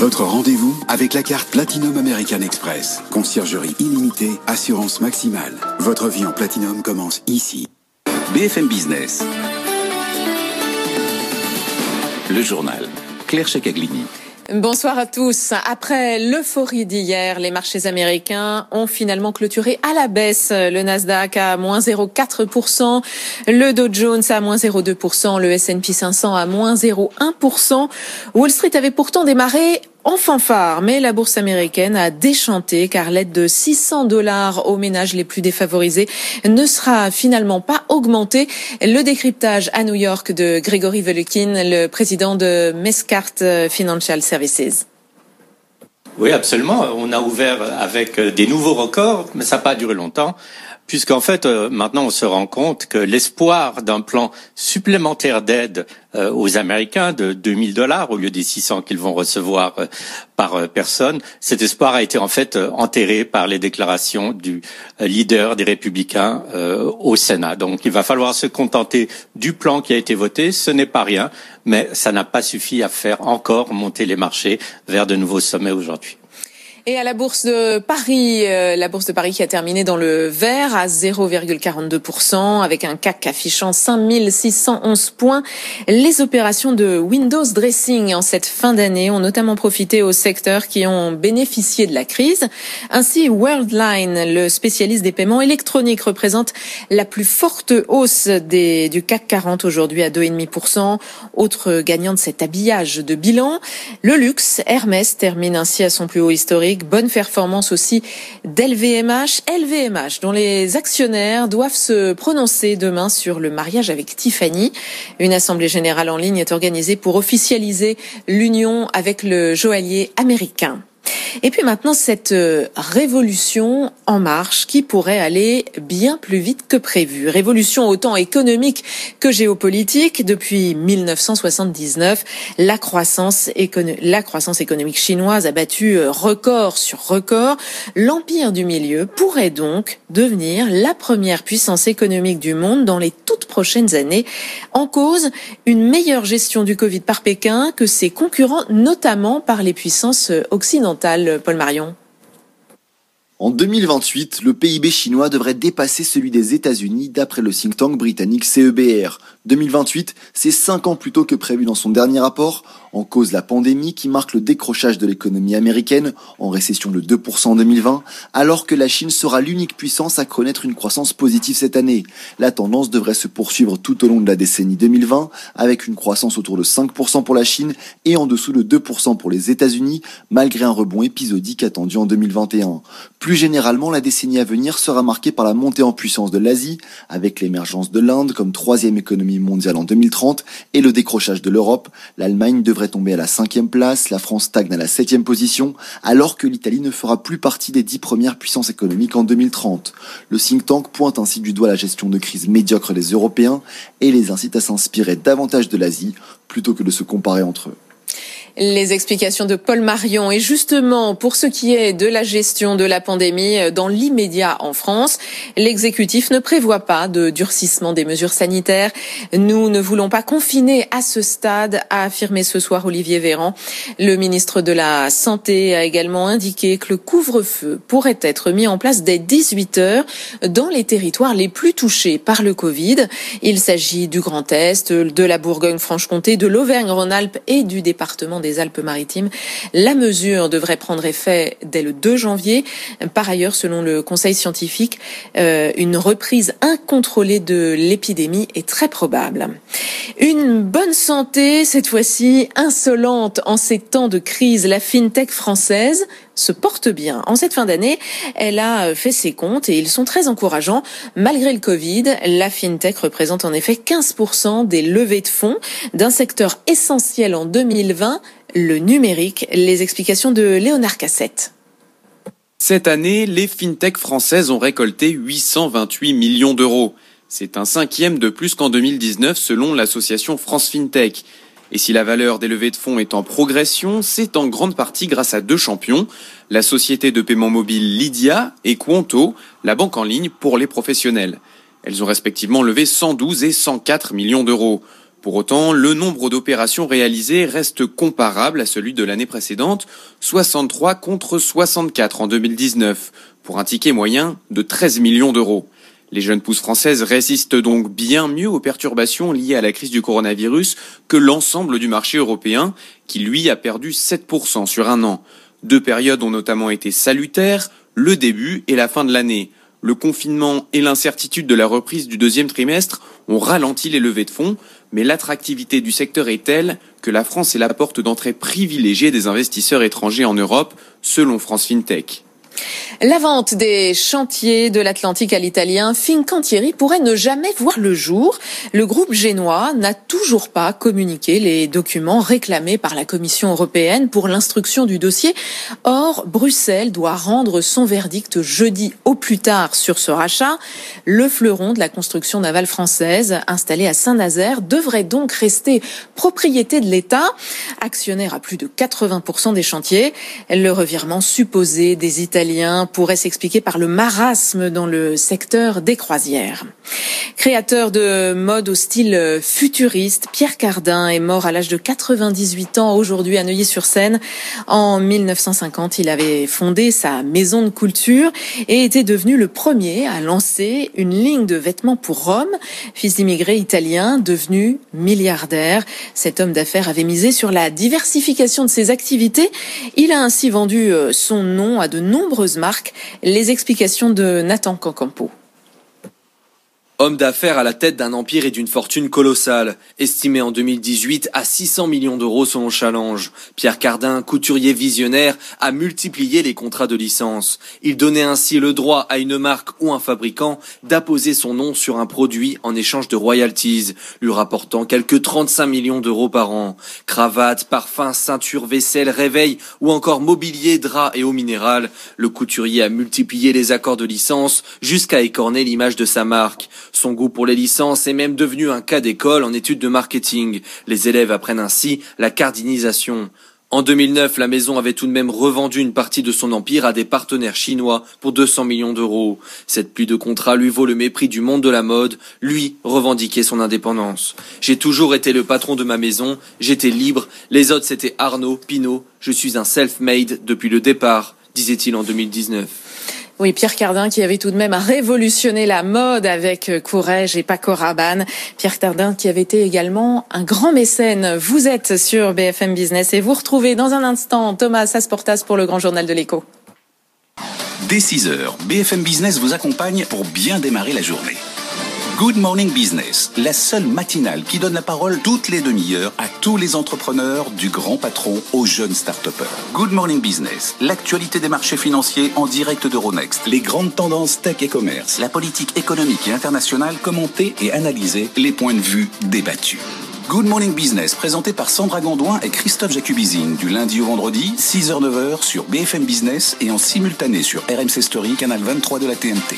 Votre rendez-vous avec la carte Platinum American Express. Conciergerie illimitée, assurance maximale. Votre vie en Platinum commence ici. BFM Business. Le journal. Claire Checaglini. Bonsoir à tous. Après l'euphorie d'hier, les marchés américains ont finalement clôturé à la baisse. Le Nasdaq à moins 0,4%, le Dow Jones à moins 0,2%, le S&P 500 à moins 0,1%. Wall Street avait pourtant démarré en fanfare, mais la bourse américaine a déchanté car l'aide de 600 dollars aux ménages les plus défavorisés ne sera finalement pas augmentée. Le décryptage à New York de Gregory Velukin, le président de Mescart Financial Services. Oui, absolument. On a ouvert avec des nouveaux records, mais ça n'a pas duré longtemps puisqu'en fait, euh, maintenant, on se rend compte que l'espoir d'un plan supplémentaire d'aide euh, aux Américains de 2000 dollars au lieu des 600 qu'ils vont recevoir euh, par personne, cet espoir a été en fait enterré par les déclarations du leader des Républicains au Sénat. Donc, il va falloir se contenter du plan qui a été voté. Ce n'est pas rien, mais ça n'a pas suffi à faire encore monter les marchés vers de nouveaux sommets aujourd'hui. Et à la bourse de Paris, euh, la bourse de Paris qui a terminé dans le vert à 0,42% avec un CAC affichant 5611 points. Les opérations de Windows Dressing en cette fin d'année ont notamment profité aux secteurs qui ont bénéficié de la crise. Ainsi, Worldline, le spécialiste des paiements électroniques, représente la plus forte hausse des, du CAC 40 aujourd'hui à 2,5%. Autre gagnant de cet habillage de bilan, le luxe, Hermès termine ainsi à son plus haut historique Bonne performance aussi d'LVMH. LVMH, dont les actionnaires doivent se prononcer demain sur le mariage avec Tiffany. Une assemblée générale en ligne est organisée pour officialiser l'union avec le joaillier américain. Et puis maintenant, cette euh, révolution en marche qui pourrait aller bien plus vite que prévu. Révolution autant économique que géopolitique. Depuis 1979, la croissance, la croissance économique chinoise a battu euh, record sur record. L'empire du milieu pourrait donc devenir la première puissance économique du monde dans les toutes prochaines années. En cause, une meilleure gestion du Covid par Pékin que ses concurrents, notamment par les puissances euh, Paul Marion en 2028, le PIB chinois devrait dépasser celui des États-Unis d'après le think tank britannique CEBR. 2028, c'est 5 ans plus tôt que prévu dans son dernier rapport, en cause la pandémie qui marque le décrochage de l'économie américaine, en récession de 2% en 2020, alors que la Chine sera l'unique puissance à connaître une croissance positive cette année. La tendance devrait se poursuivre tout au long de la décennie 2020, avec une croissance autour de 5% pour la Chine et en dessous de 2% pour les États-Unis, malgré un rebond épisodique attendu en 2021. Plus généralement, la décennie à venir sera marquée par la montée en puissance de l'Asie, avec l'émergence de l'Inde comme troisième économie mondiale en 2030 et le décrochage de l'Europe, l'Allemagne devrait tomber à la cinquième place, la France stagne à la septième position, alors que l'Italie ne fera plus partie des dix premières puissances économiques en 2030. Le think tank pointe ainsi du doigt la gestion de crise médiocre des Européens et les incite à s'inspirer davantage de l'Asie plutôt que de se comparer entre eux les explications de Paul Marion. Et justement, pour ce qui est de la gestion de la pandémie euh, dans l'immédiat en France, l'exécutif ne prévoit pas de durcissement des mesures sanitaires. Nous ne voulons pas confiner à ce stade, a affirmé ce soir Olivier Véran. Le ministre de la Santé a également indiqué que le couvre-feu pourrait être mis en place dès 18 heures dans les territoires les plus touchés par le Covid. Il s'agit du Grand Est, de la Bourgogne-Franche-Comté, de l'Auvergne-Rhône-Alpes et du département des Alpes-Maritimes. La mesure devrait prendre effet dès le 2 janvier. Par ailleurs, selon le Conseil scientifique, euh, une reprise incontrôlée de l'épidémie est très probable. Une bonne santé, cette fois-ci insolente en ces temps de crise. La fintech française se porte bien. En cette fin d'année, elle a fait ses comptes et ils sont très encourageants. Malgré le Covid, la FinTech représente en effet 15% des levées de fonds d'un secteur essentiel en 2020, le numérique. Les explications de Léonard Cassette. Cette année, les FinTech françaises ont récolté 828 millions d'euros. C'est un cinquième de plus qu'en 2019 selon l'association France FinTech. Et si la valeur des levées de fonds est en progression, c'est en grande partie grâce à deux champions, la société de paiement mobile Lydia et Quanto, la banque en ligne pour les professionnels. Elles ont respectivement levé 112 et 104 millions d'euros. Pour autant, le nombre d'opérations réalisées reste comparable à celui de l'année précédente, 63 contre 64 en 2019, pour un ticket moyen de 13 millions d'euros. Les jeunes pousses françaises résistent donc bien mieux aux perturbations liées à la crise du coronavirus que l'ensemble du marché européen, qui lui a perdu 7% sur un an. Deux périodes ont notamment été salutaires, le début et la fin de l'année. Le confinement et l'incertitude de la reprise du deuxième trimestre ont ralenti les levées de fonds, mais l'attractivité du secteur est telle que la France est la porte d'entrée privilégiée des investisseurs étrangers en Europe, selon France FinTech. La vente des chantiers de l'Atlantique à l'italien Fincantieri pourrait ne jamais voir le jour. Le groupe génois n'a toujours pas communiqué les documents réclamés par la Commission européenne pour l'instruction du dossier. Or, Bruxelles doit rendre son verdict jeudi au plus tard sur ce rachat. Le fleuron de la construction navale française installé à Saint-Nazaire devrait donc rester propriété de l'État, actionnaire à plus de 80% des chantiers. Le revirement supposé des Italiens pourrait s'expliquer par le marasme dans le secteur des croisières. Créateur de mode au style futuriste, Pierre Cardin est mort à l'âge de 98 ans aujourd'hui à Neuilly-sur-Seine. En 1950, il avait fondé sa maison de culture et était devenu le premier à lancer une ligne de vêtements pour Rome. Fils d'immigrés italiens, devenu milliardaire, cet homme d'affaires avait misé sur la diversification de ses activités. Il a ainsi vendu euh, son nom à de nombreux marques. Les explications de Nathan Cancampo. Homme d'affaires à la tête d'un empire et d'une fortune colossale, estimé en 2018 à 600 millions d'euros selon Challenge. Pierre Cardin, couturier visionnaire, a multiplié les contrats de licence. Il donnait ainsi le droit à une marque ou un fabricant d'apposer son nom sur un produit en échange de royalties, lui rapportant quelques 35 millions d'euros par an. Cravates, parfums, ceintures, vaisselle, réveil ou encore mobilier, draps et eau minérale, le couturier a multiplié les accords de licence jusqu'à écorner l'image de sa marque. Son goût pour les licences est même devenu un cas d'école en études de marketing. Les élèves apprennent ainsi la cardinisation. En 2009, la maison avait tout de même revendu une partie de son empire à des partenaires chinois pour 200 millions d'euros. Cette pluie de contrats lui vaut le mépris du monde de la mode, lui revendiquait son indépendance. J'ai toujours été le patron de ma maison, j'étais libre, les autres c'était Arnaud, Pinault, je suis un self-made depuis le départ, disait-il en 2019. Oui, Pierre Cardin qui avait tout de même révolutionné la mode avec euh, Courrèges et Paco Rabanne. Pierre Cardin qui avait été également un grand mécène. Vous êtes sur BFM Business et vous retrouvez dans un instant Thomas Asportas pour le Grand Journal de l'écho. Dès 6 heures, BFM Business vous accompagne pour bien démarrer la journée. Good Morning Business, la seule matinale qui donne la parole toutes les demi-heures à tous les entrepreneurs, du grand patron aux jeunes start Good Morning Business, l'actualité des marchés financiers en direct d'Euronext, les grandes tendances tech et commerce, la politique économique et internationale commentée et analysée, les points de vue débattus. Good Morning Business, présenté par Sandra Gondouin et Christophe Jacubizine, du lundi au vendredi, 6h-9h sur BFM Business et en simultané sur RMC Story, canal 23 de la TNT.